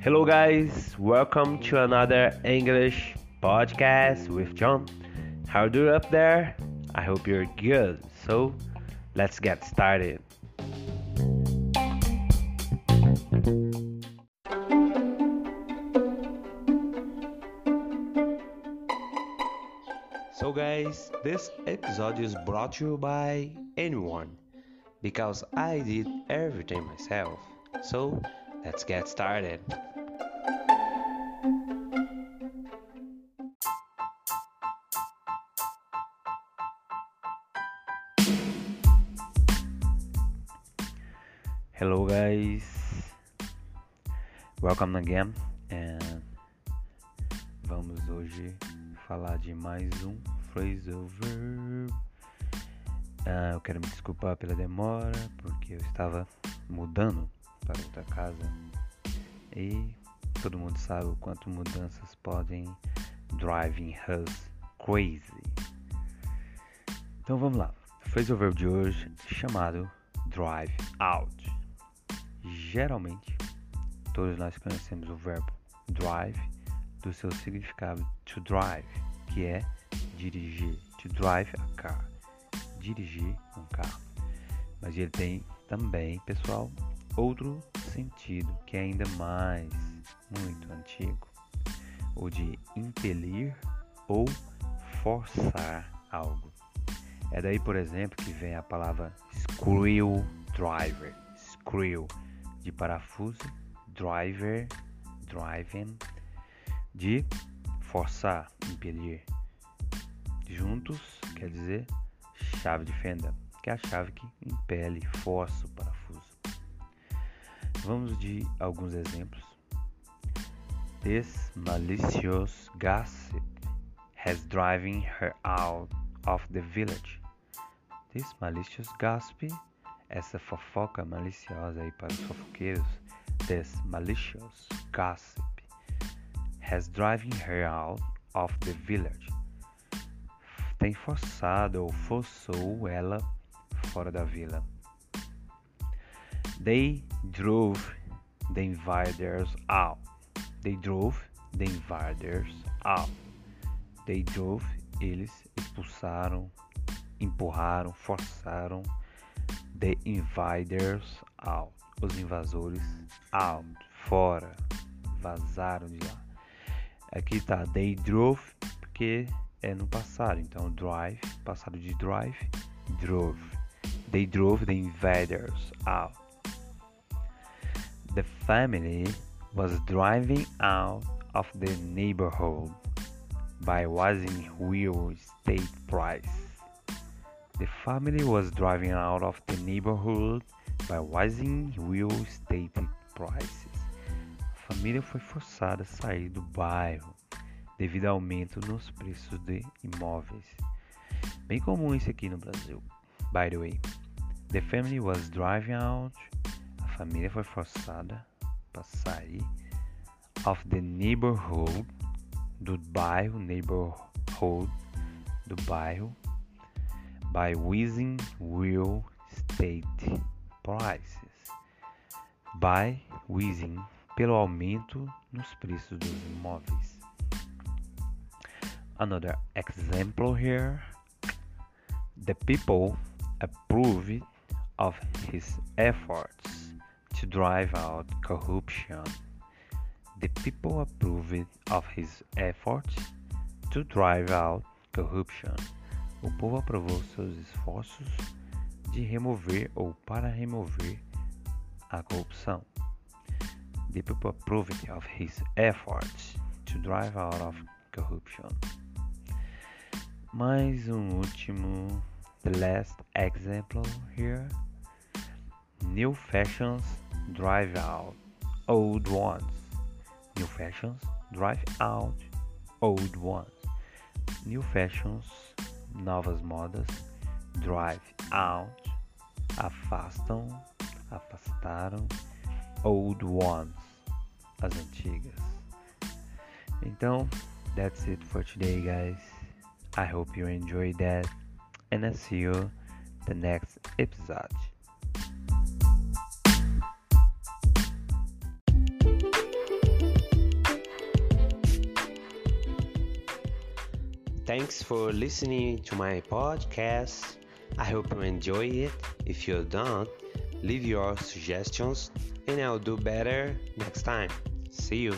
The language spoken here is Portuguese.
Hello, guys, welcome to another English podcast with John. How do you up there? I hope you're good. So, let's get started. So, guys, this episode is brought to you by anyone because I did everything myself. So, let's get started. Hello, guys, welcome again. And vamos hoje falar de mais um phrasal verb. Ah, eu quero me desculpar pela demora, porque eu estava mudando para outra casa e todo mundo sabe o quanto mudanças podem driving us crazy. Então vamos lá. Phrasal verb de hoje chamado drive out. Geralmente, todos nós conhecemos o verbo drive do seu significado to drive, que é dirigir, to drive a car, dirigir um carro. Mas ele tem também, pessoal, outro sentido que é ainda mais muito antigo, o de impelir ou forçar algo. É daí, por exemplo, que vem a palavra screwdriver, screw de parafuso, driver, driving de forçar, impelir. Juntos quer dizer chave de fenda, que é a chave que impele, força o parafuso. Vamos de alguns exemplos. This malicious gossip has driven her out of the village. This malicious gossip, essa fofoca maliciosa aí para os fofoqueiros, this malicious gossip has driven her out of the village. Tem forçado ou forçou ela fora da vila. They drove the invaders out. They drove the invaders out. They drove, eles expulsaram, empurraram, forçaram the invaders out. Os invasores out, fora, vazaram de lá. Aqui tá they drove porque é no passado, então drive, passado de drive, drove. They drove the invaders out. The family was driving out of the neighborhood by rising real estate price. The family was driving out of the neighborhood by rising real estate prices. A família foi forçada a sair do bairro devido ao aumento nos preços de imóveis. Bem comum isso aqui no Brasil. By the way, the family was driving out. A família foi forçada para sair of the neighborhood do bairro neighborhood do bairro by raising real estate prices by raising pelo aumento nos preços dos imóveis another example here. The people approved of his efforts to drive out corruption. The people approved of his efforts to drive out corruption. O povo aprovou seus esforços de remover ou para remover a corrupção. The people approved of his efforts to drive out of corruption mais um último, the last example here. New fashions drive out old ones. New fashions drive out old ones. New fashions, novas modas, drive out, afastam, afastaram old ones, as antigas. Então, that's it for today, guys. I hope you enjoyed that, and I see you the next episode. Thanks for listening to my podcast. I hope you enjoy it. If you don't, leave your suggestions and I'll do better next time. See you.